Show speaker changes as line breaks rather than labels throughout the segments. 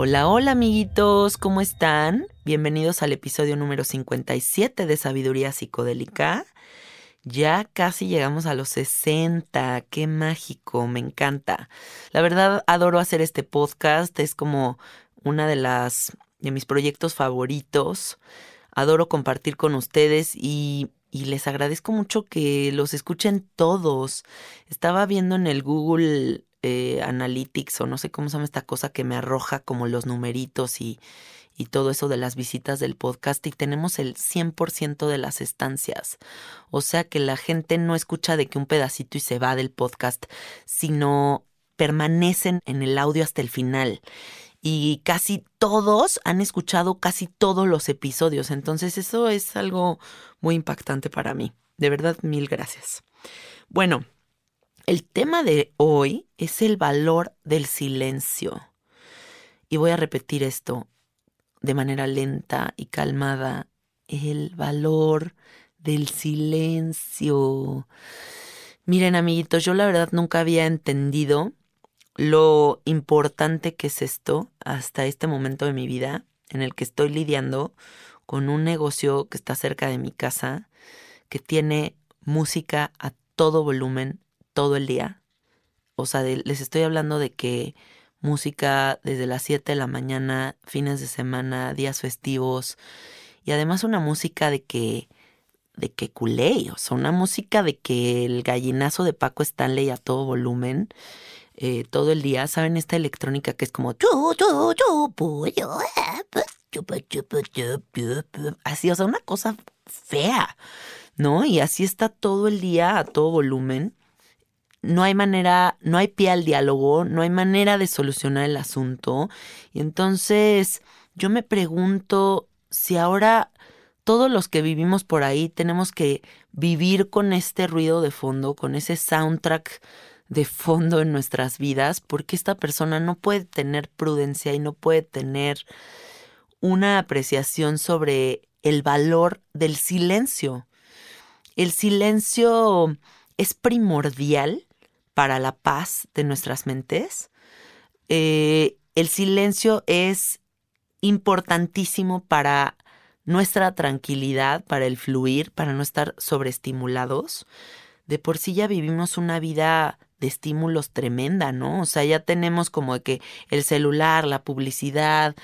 Hola, hola amiguitos, ¿cómo están? Bienvenidos al episodio número 57 de Sabiduría Psicodélica. Ya casi llegamos a los 60, qué mágico, me encanta. La verdad adoro hacer este podcast, es como una de las de mis proyectos favoritos. Adoro compartir con ustedes y, y les agradezco mucho que los escuchen todos. Estaba viendo en el Google eh, Analytics o no sé cómo se llama esta cosa que me arroja como los numeritos y, y todo eso de las visitas del podcast y tenemos el 100% de las estancias. O sea que la gente no escucha de que un pedacito y se va del podcast, sino permanecen en el audio hasta el final. Y casi todos han escuchado casi todos los episodios. Entonces eso es algo muy impactante para mí. De verdad, mil gracias. Bueno, el tema de hoy es el valor del silencio. Y voy a repetir esto de manera lenta y calmada. El valor del silencio. Miren, amiguitos, yo la verdad nunca había entendido lo importante que es esto hasta este momento de mi vida en el que estoy lidiando con un negocio que está cerca de mi casa, que tiene música a todo volumen todo el día. O sea, les estoy hablando de que música desde las 7 de la mañana, fines de semana, días festivos y además una música de que de que culé, o sea, una música de que el gallinazo de Paco Stanley a todo volumen eh, todo el día, ¿saben? Esta electrónica que es como así, o sea, una cosa fea, ¿no? Y así está todo el día a todo volumen no hay manera, no hay pie al diálogo, no hay manera de solucionar el asunto. Y entonces yo me pregunto si ahora todos los que vivimos por ahí tenemos que vivir con este ruido de fondo, con ese soundtrack de fondo en nuestras vidas, porque esta persona no puede tener prudencia y no puede tener una apreciación sobre el valor del silencio. El silencio es primordial para la paz de nuestras mentes. Eh, el silencio es importantísimo para nuestra tranquilidad, para el fluir, para no estar sobreestimulados. De por sí ya vivimos una vida de estímulos tremenda, ¿no? O sea, ya tenemos como que el celular, la publicidad,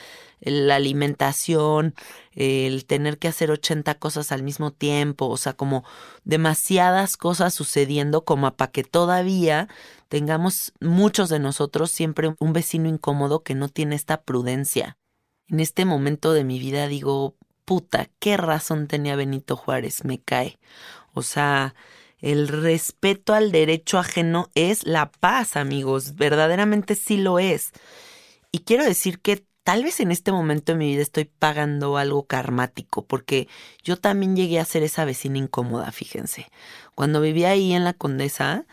la alimentación, el tener que hacer 80 cosas al mismo tiempo, o sea, como demasiadas cosas sucediendo como para que todavía tengamos muchos de nosotros siempre un vecino incómodo que no tiene esta prudencia. En este momento de mi vida digo, puta, qué razón tenía Benito Juárez, me cae. O sea, el respeto al derecho ajeno es la paz, amigos, verdaderamente sí lo es. Y quiero decir que tal vez en este momento de mi vida estoy pagando algo karmático, porque yo también llegué a ser esa vecina incómoda, fíjense. Cuando vivía ahí en la Condesa,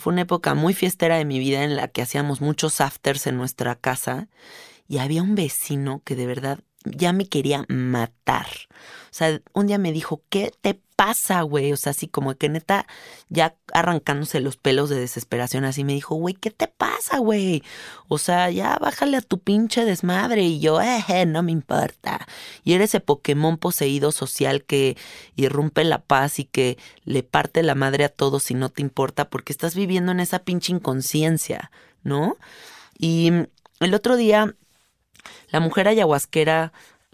fue una época muy fiestera de mi vida en la que hacíamos muchos afters en nuestra casa y había un vecino que de verdad ya me quería matar. O sea, un día me dijo, ¿qué te pasa, güey? O sea, así como que neta, ya arrancándose los pelos de desesperación, así me dijo, güey, ¿qué te pasa, güey? O sea, ya bájale a tu pinche desmadre. Y yo, eh, no me importa. Y eres ese Pokémon poseído social que irrumpe la paz y que le parte la madre a todos y no te importa porque estás viviendo en esa pinche inconsciencia, ¿no? Y el otro día la mujer ayahuasquera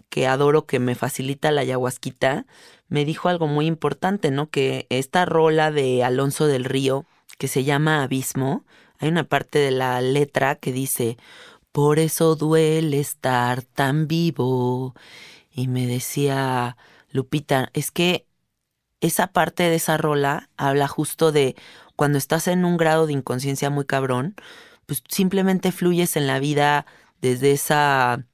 que adoro, que me facilita la ayahuasquita, me dijo algo muy importante, ¿no? Que esta rola de Alonso del Río, que se llama Abismo, hay una parte de la letra que dice, por eso duele estar tan vivo. Y me decía, Lupita, es que esa parte de esa rola habla justo de cuando estás en un grado de inconsciencia muy cabrón, pues simplemente fluyes en la vida desde esa,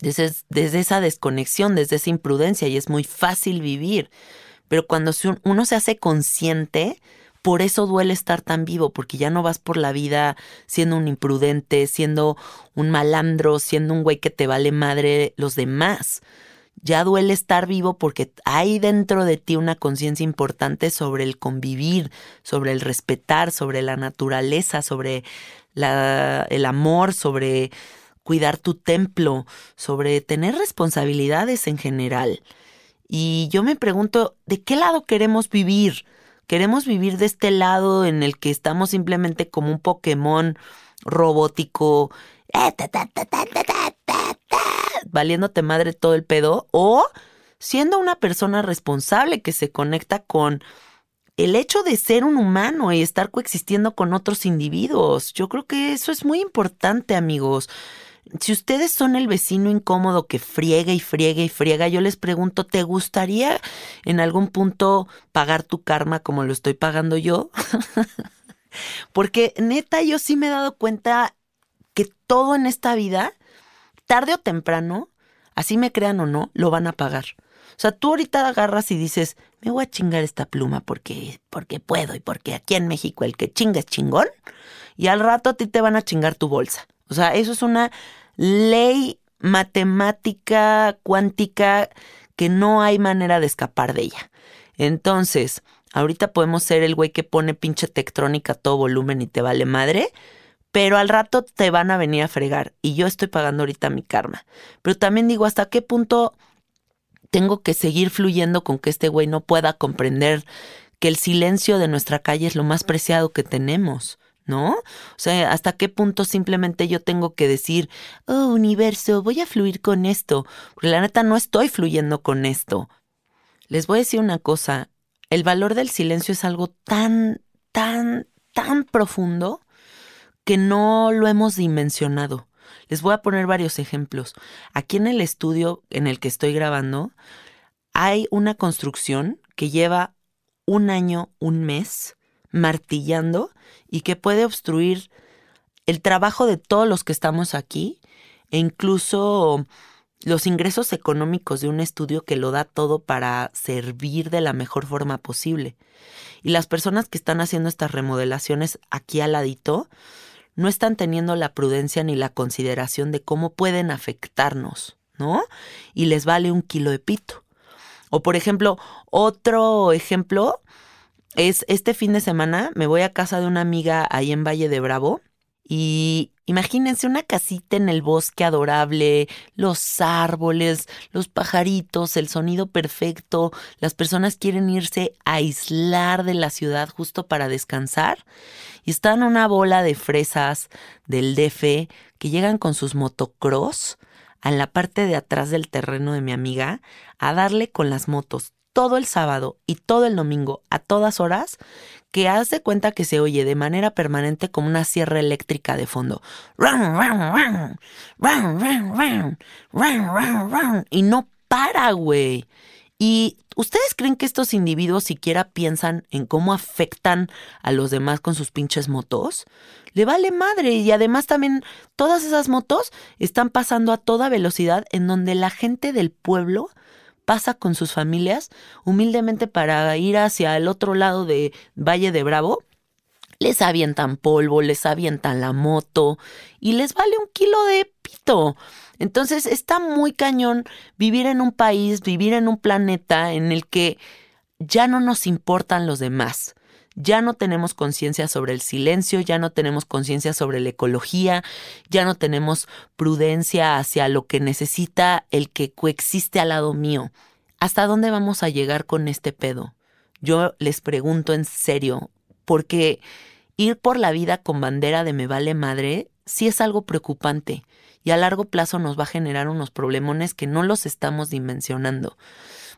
desde, desde esa desconexión, desde esa imprudencia y es muy fácil vivir. Pero cuando uno se hace consciente, por eso duele estar tan vivo, porque ya no vas por la vida siendo un imprudente, siendo un malandro, siendo un güey que te vale madre los demás. Ya duele estar vivo porque hay dentro de ti una conciencia importante sobre el convivir, sobre el respetar, sobre la naturaleza, sobre el amor, sobre cuidar tu templo, sobre tener responsabilidades en general. Y yo me pregunto, ¿de qué lado queremos vivir? ¿Queremos vivir de este lado en el que estamos simplemente como un Pokémon robótico, valiéndote madre todo el pedo? ¿O siendo una persona responsable que se conecta con el hecho de ser un humano y estar coexistiendo con otros individuos. Yo creo que eso es muy importante, amigos. Si ustedes son el vecino incómodo que friega y friega y friega, yo les pregunto, ¿te gustaría en algún punto pagar tu karma como lo estoy pagando yo? Porque neta, yo sí me he dado cuenta que todo en esta vida, tarde o temprano, así me crean o no, lo van a pagar. O sea, tú ahorita agarras y dices, me voy a chingar esta pluma porque, porque puedo y porque aquí en México el que chinga es chingón. Y al rato a ti te van a chingar tu bolsa. O sea, eso es una ley matemática cuántica que no hay manera de escapar de ella. Entonces, ahorita podemos ser el güey que pone pinche tectrónica a todo volumen y te vale madre, pero al rato te van a venir a fregar y yo estoy pagando ahorita mi karma. Pero también digo, ¿hasta qué punto tengo que seguir fluyendo con que este güey no pueda comprender que el silencio de nuestra calle es lo más preciado que tenemos, ¿no? O sea, hasta qué punto simplemente yo tengo que decir, oh, universo, voy a fluir con esto, porque la neta no estoy fluyendo con esto. Les voy a decir una cosa, el valor del silencio es algo tan, tan, tan profundo que no lo hemos dimensionado. Les voy a poner varios ejemplos. Aquí en el estudio en el que estoy grabando hay una construcción que lleva un año, un mes martillando y que puede obstruir el trabajo de todos los que estamos aquí e incluso los ingresos económicos de un estudio que lo da todo para servir de la mejor forma posible. Y las personas que están haciendo estas remodelaciones aquí al ladito no están teniendo la prudencia ni la consideración de cómo pueden afectarnos, ¿no? Y les vale un kilo de pito. O por ejemplo, otro ejemplo es este fin de semana me voy a casa de una amiga ahí en Valle de Bravo y imagínense una casita en el bosque adorable, los árboles, los pajaritos, el sonido perfecto. Las personas quieren irse a aislar de la ciudad justo para descansar. Y están una bola de fresas del DF que llegan con sus motocross a la parte de atrás del terreno de mi amiga a darle con las motos todo el sábado y todo el domingo a todas horas que haz de cuenta que se oye de manera permanente como una sierra eléctrica de fondo. Y no para, güey. ¿Y ustedes creen que estos individuos siquiera piensan en cómo afectan a los demás con sus pinches motos? Le vale madre y además también todas esas motos están pasando a toda velocidad en donde la gente del pueblo pasa con sus familias humildemente para ir hacia el otro lado de Valle de Bravo. Les avientan polvo, les avientan la moto y les vale un kilo de pito. Entonces está muy cañón vivir en un país, vivir en un planeta en el que ya no nos importan los demás ya no tenemos conciencia sobre el silencio, ya no tenemos conciencia sobre la ecología, ya no tenemos prudencia hacia lo que necesita el que coexiste al lado mío. ¿Hasta dónde vamos a llegar con este pedo? Yo les pregunto en serio, porque ir por la vida con bandera de me vale madre sí es algo preocupante y a largo plazo nos va a generar unos problemones que no los estamos dimensionando.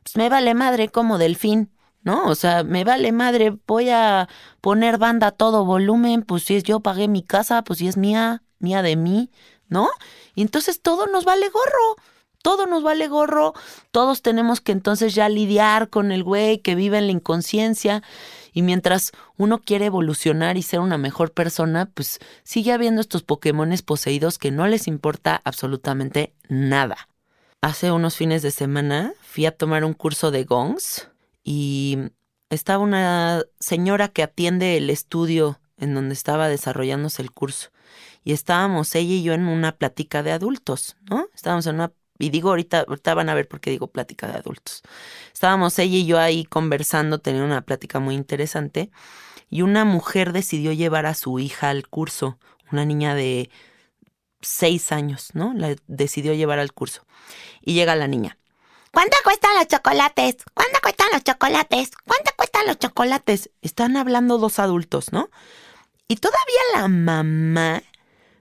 Pues me vale madre como delfín. ¿No? O sea, me vale madre, voy a poner banda a todo volumen, pues si es yo pagué mi casa, pues si es mía, mía de mí, ¿no? Y entonces todo nos vale gorro. Todo nos vale gorro, todos tenemos que entonces ya lidiar con el güey que vive en la inconsciencia y mientras uno quiere evolucionar y ser una mejor persona, pues sigue habiendo estos Pokémones poseídos que no les importa absolutamente nada. Hace unos fines de semana fui a tomar un curso de gongs y estaba una señora que atiende el estudio en donde estaba desarrollándose el curso. Y estábamos ella y yo en una plática de adultos, ¿no? Estábamos en una y digo ahorita, ahorita van a ver por qué digo plática de adultos. Estábamos ella y yo ahí conversando, teniendo una plática muy interesante, y una mujer decidió llevar a su hija al curso, una niña de seis años, ¿no? La decidió llevar al curso. Y llega la niña. ¿Cuánto cuestan los chocolates? ¿Cuánto cuestan los chocolates? ¿Cuánto cuestan los chocolates? Están hablando dos adultos, ¿no? Y todavía la mamá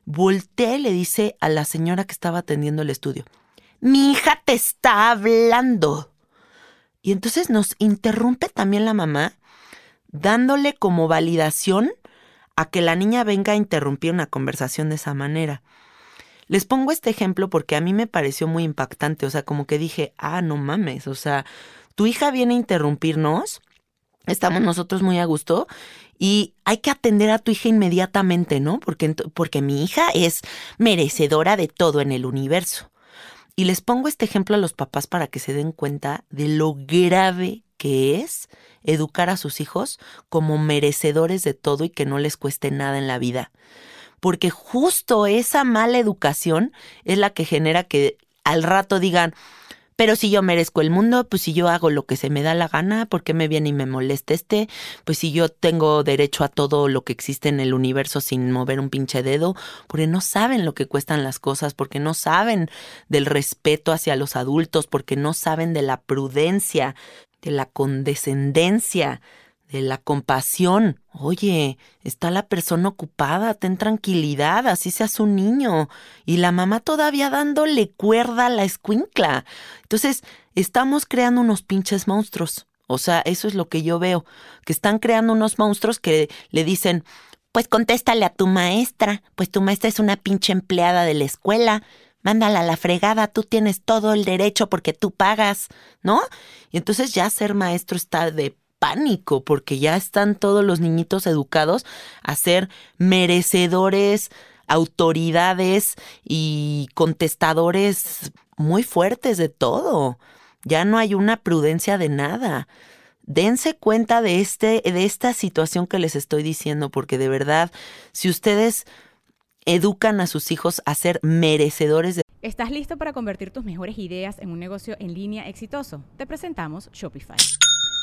voltea y le dice a la señora que estaba atendiendo el estudio, mi hija te está hablando. Y entonces nos interrumpe también la mamá, dándole como validación a que la niña venga a interrumpir una conversación de esa manera. Les pongo este ejemplo porque a mí me pareció muy impactante, o sea, como que dije, ah, no mames, o sea, tu hija viene a interrumpirnos, estamos nosotros muy a gusto y hay que atender a tu hija inmediatamente, ¿no? Porque, porque mi hija es merecedora de todo en el universo. Y les pongo este ejemplo a los papás para que se den cuenta de lo grave que es educar a sus hijos como merecedores de todo y que no les cueste nada en la vida porque justo esa mala educación es la que genera que al rato digan, pero si yo merezco el mundo, pues si yo hago lo que se me da la gana, ¿por qué me viene y me molesta este? Pues si yo tengo derecho a todo lo que existe en el universo sin mover un pinche dedo, porque no saben lo que cuestan las cosas, porque no saben del respeto hacia los adultos, porque no saben de la prudencia, de la condescendencia, de la compasión. Oye, está la persona ocupada, ten tranquilidad, así se hace un niño. Y la mamá todavía dándole cuerda a la escuincla. Entonces, estamos creando unos pinches monstruos. O sea, eso es lo que yo veo, que están creando unos monstruos que le dicen, pues contéstale a tu maestra, pues tu maestra es una pinche empleada de la escuela, mándala a la fregada, tú tienes todo el derecho porque tú pagas, ¿no? Y entonces ya ser maestro está de pánico porque ya están todos los niñitos educados a ser merecedores, autoridades y contestadores muy fuertes de todo. Ya no hay una prudencia de nada. Dense cuenta de, este, de esta situación que les estoy diciendo, porque de verdad, si ustedes educan a sus hijos a ser merecedores de...
¿Estás listo para convertir tus mejores ideas en un negocio en línea exitoso? Te presentamos Shopify.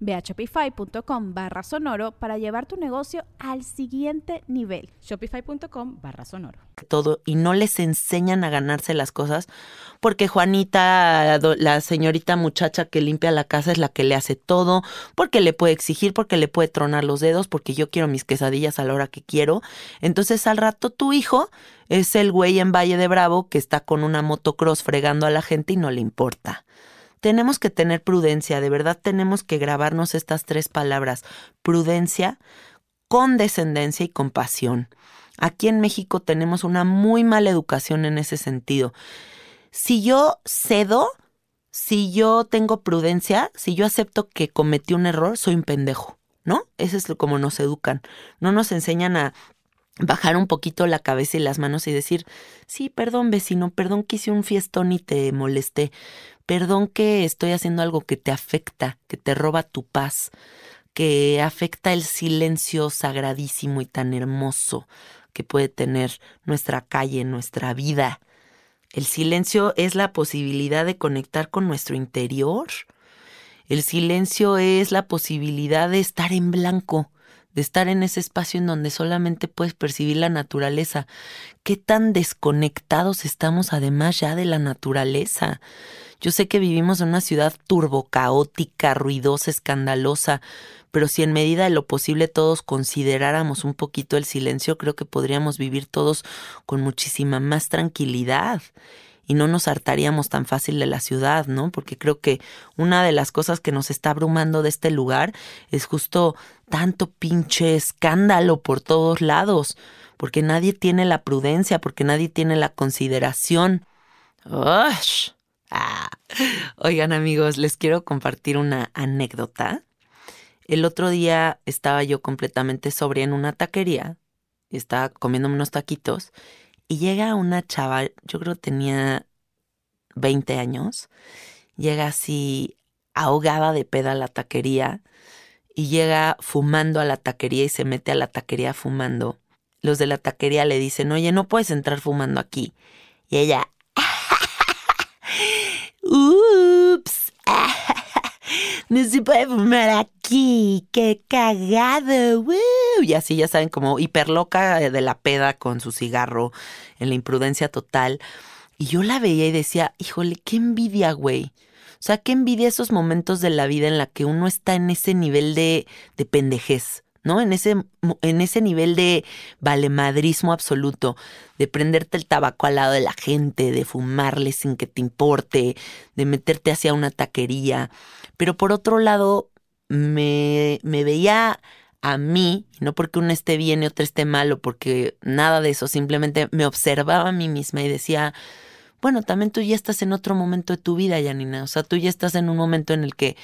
Ve a shopify.com barra sonoro para llevar tu negocio al siguiente nivel.
Shopify.com barra sonoro.
Todo y no les enseñan a ganarse las cosas porque Juanita, la señorita muchacha que limpia la casa es la que le hace todo, porque le puede exigir, porque le puede tronar los dedos, porque yo quiero mis quesadillas a la hora que quiero. Entonces al rato tu hijo es el güey en Valle de Bravo que está con una motocross fregando a la gente y no le importa tenemos que tener prudencia, de verdad tenemos que grabarnos estas tres palabras, prudencia, condescendencia y compasión. Aquí en México tenemos una muy mala educación en ese sentido. Si yo cedo, si yo tengo prudencia, si yo acepto que cometí un error, soy un pendejo, ¿no? Eso es como nos educan. No nos enseñan a bajar un poquito la cabeza y las manos y decir, sí, perdón vecino, perdón que hice un fiestón y te molesté, perdón que estoy haciendo algo que te afecta, que te roba tu paz, que afecta el silencio sagradísimo y tan hermoso que puede tener nuestra calle, nuestra vida. El silencio es la posibilidad de conectar con nuestro interior. El silencio es la posibilidad de estar en blanco, de estar en ese espacio en donde solamente puedes percibir la naturaleza. ¿Qué tan desconectados estamos además ya de la naturaleza? Yo sé que vivimos en una ciudad turbocaótica, ruidosa, escandalosa, pero si en medida de lo posible todos consideráramos un poquito el silencio, creo que podríamos vivir todos con muchísima más tranquilidad y no nos hartaríamos tan fácil de la ciudad, ¿no? Porque creo que una de las cosas que nos está abrumando de este lugar es justo tanto pinche escándalo por todos lados, porque nadie tiene la prudencia, porque nadie tiene la consideración. ¡Ush! Ah. Oigan amigos, les quiero compartir una anécdota. El otro día estaba yo completamente sobria en una taquería, estaba comiéndome unos taquitos y llega una chava, yo creo tenía 20 años, llega así ahogada de peda a la taquería y llega fumando a la taquería y se mete a la taquería fumando. Los de la taquería le dicen, oye, no puedes entrar fumando aquí. Y ella, Ups. No se puede fumar aquí. Qué cagado. Y así ya saben, como hiperloca de la peda con su cigarro, en la imprudencia total. Y yo la veía y decía, híjole, qué envidia, güey. O sea, qué envidia esos momentos de la vida en la que uno está en ese nivel de, de pendejez. ¿no? En ese, en ese nivel de valemadrismo absoluto, de prenderte el tabaco al lado de la gente, de fumarle sin que te importe, de meterte hacia una taquería. Pero por otro lado, me, me veía a mí, no porque uno esté bien y otro esté malo, porque nada de eso, simplemente me observaba a mí misma y decía, bueno, también tú ya estás en otro momento de tu vida, Janina, o sea, tú ya estás en un momento en el que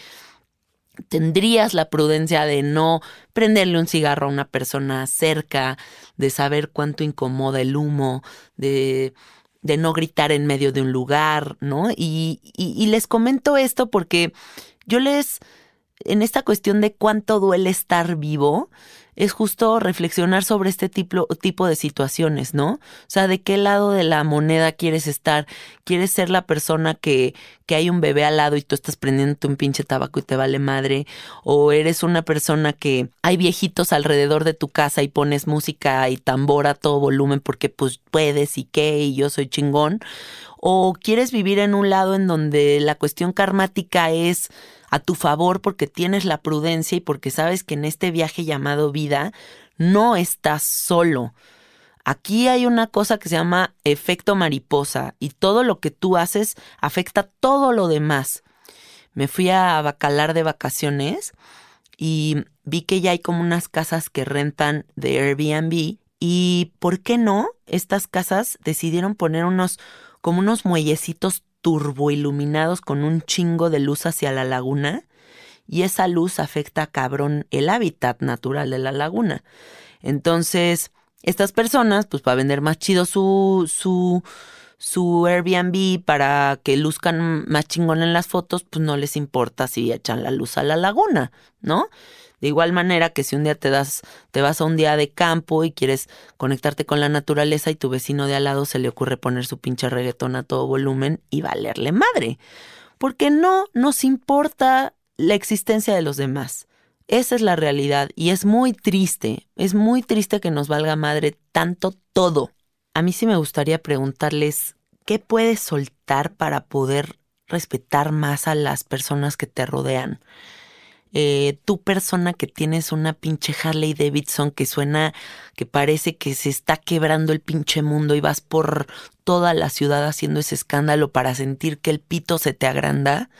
tendrías la prudencia de no prenderle un cigarro a una persona cerca, de saber cuánto incomoda el humo, de, de no gritar en medio de un lugar, ¿no? Y, y, les comento esto porque yo les, en esta cuestión de cuánto duele estar vivo, es justo reflexionar sobre este tipo, tipo de situaciones, ¿no? O sea, ¿de qué lado de la moneda quieres estar? ¿Quieres ser la persona que, que hay un bebé al lado y tú estás prendiéndote un pinche tabaco y te vale madre? ¿O eres una persona que hay viejitos alrededor de tu casa y pones música y tambor a todo volumen porque pues puedes y qué y yo soy chingón? ¿O quieres vivir en un lado en donde la cuestión karmática es a tu favor porque tienes la prudencia y porque sabes que en este viaje llamado vida no estás solo. Aquí hay una cosa que se llama efecto mariposa y todo lo que tú haces afecta todo lo demás. Me fui a Bacalar de vacaciones y vi que ya hay como unas casas que rentan de Airbnb y ¿por qué no? Estas casas decidieron poner unos como unos muellecitos turboiluminados con un chingo de luz hacia la laguna y esa luz afecta cabrón el hábitat natural de la laguna. Entonces, estas personas, pues para vender más chido su, su, su Airbnb para que luzcan más chingón en las fotos, pues no les importa si echan la luz a la laguna, ¿no? De igual manera que si un día te das, te vas a un día de campo y quieres conectarte con la naturaleza y tu vecino de al lado se le ocurre poner su pinche reggaetón a todo volumen y valerle madre. Porque no nos importa la existencia de los demás. Esa es la realidad y es muy triste, es muy triste que nos valga madre tanto todo. A mí sí me gustaría preguntarles, ¿qué puedes soltar para poder respetar más a las personas que te rodean? eh, tú persona que tienes una pinche Harley Davidson que suena, que parece que se está quebrando el pinche mundo y vas por toda la ciudad haciendo ese escándalo para sentir que el pito se te agranda,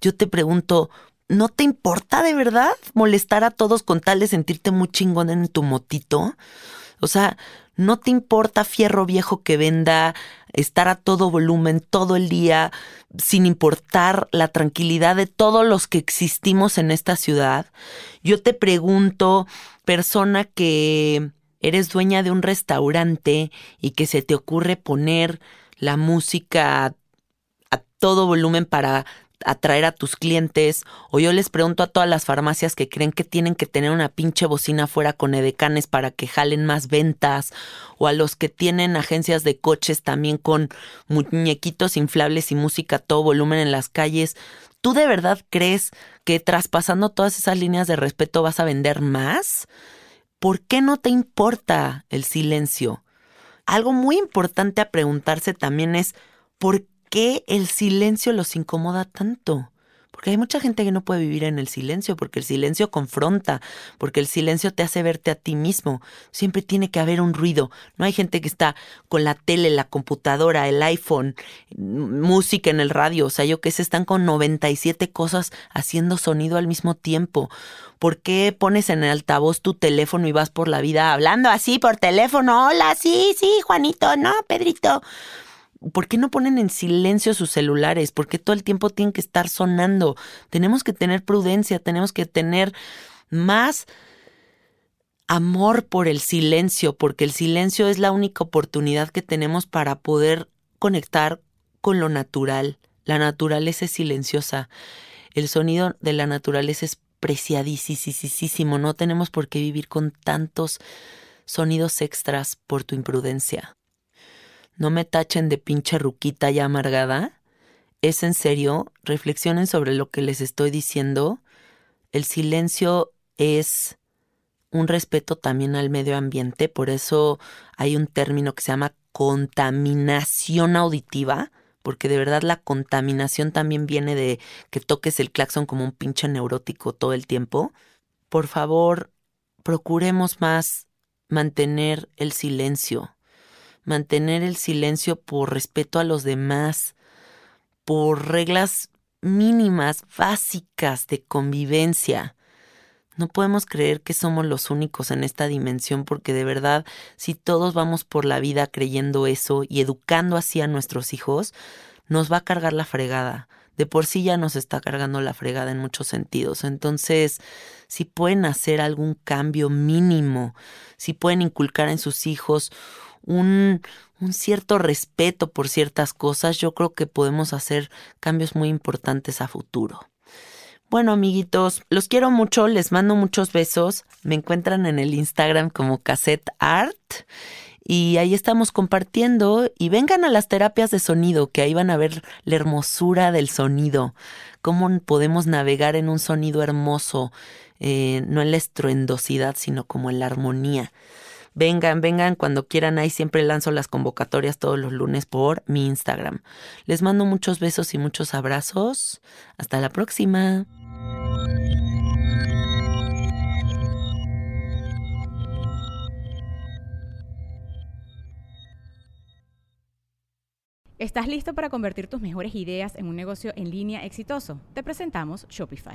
yo te pregunto, ¿no te importa de verdad molestar a todos con tal de sentirte muy chingón en tu motito? O sea, ¿no te importa fierro viejo que venda estar a todo volumen todo el día, sin importar la tranquilidad de todos los que existimos en esta ciudad. Yo te pregunto, persona que eres dueña de un restaurante y que se te ocurre poner la música a todo volumen para atraer a tus clientes, o yo les pregunto a todas las farmacias que creen que tienen que tener una pinche bocina fuera con edecanes para que jalen más ventas, o a los que tienen agencias de coches también con muñequitos inflables y música a todo volumen en las calles. ¿Tú de verdad crees que traspasando todas esas líneas de respeto vas a vender más? ¿Por qué no te importa el silencio? Algo muy importante a preguntarse también es, ¿por qué el silencio los incomoda tanto? Porque hay mucha gente que no puede vivir en el silencio, porque el silencio confronta, porque el silencio te hace verte a ti mismo. Siempre tiene que haber un ruido. No hay gente que está con la tele, la computadora, el iPhone, música en el radio. O sea, yo que sé, están con 97 cosas haciendo sonido al mismo tiempo. ¿Por qué pones en el altavoz tu teléfono y vas por la vida hablando así por teléfono? Hola, sí, sí, Juanito, no, Pedrito. ¿Por qué no ponen en silencio sus celulares? ¿Por qué todo el tiempo tienen que estar sonando? Tenemos que tener prudencia, tenemos que tener más amor por el silencio, porque el silencio es la única oportunidad que tenemos para poder conectar con lo natural. La naturaleza es silenciosa. El sonido de la naturaleza es preciadísimo. No tenemos por qué vivir con tantos sonidos extras por tu imprudencia. No me tachen de pinche ruquita ya amargada. ¿Es en serio? Reflexionen sobre lo que les estoy diciendo. El silencio es un respeto también al medio ambiente, por eso hay un término que se llama contaminación auditiva, porque de verdad la contaminación también viene de que toques el claxon como un pinche neurótico todo el tiempo. Por favor, procuremos más mantener el silencio mantener el silencio por respeto a los demás, por reglas mínimas, básicas de convivencia. No podemos creer que somos los únicos en esta dimensión porque de verdad, si todos vamos por la vida creyendo eso y educando así a nuestros hijos, nos va a cargar la fregada. De por sí ya nos está cargando la fregada en muchos sentidos. Entonces, si pueden hacer algún cambio mínimo, si pueden inculcar en sus hijos un, un cierto respeto por ciertas cosas, yo creo que podemos hacer cambios muy importantes a futuro. Bueno, amiguitos, los quiero mucho, les mando muchos besos. Me encuentran en el Instagram como Cassette Art y ahí estamos compartiendo y vengan a las terapias de sonido, que ahí van a ver la hermosura del sonido, cómo podemos navegar en un sonido hermoso, eh, no en la estruendosidad, sino como en la armonía. Vengan, vengan cuando quieran, ahí siempre lanzo las convocatorias todos los lunes por mi Instagram. Les mando muchos besos y muchos abrazos. Hasta la próxima.
¿Estás listo para convertir tus mejores ideas en un negocio en línea exitoso? Te presentamos Shopify.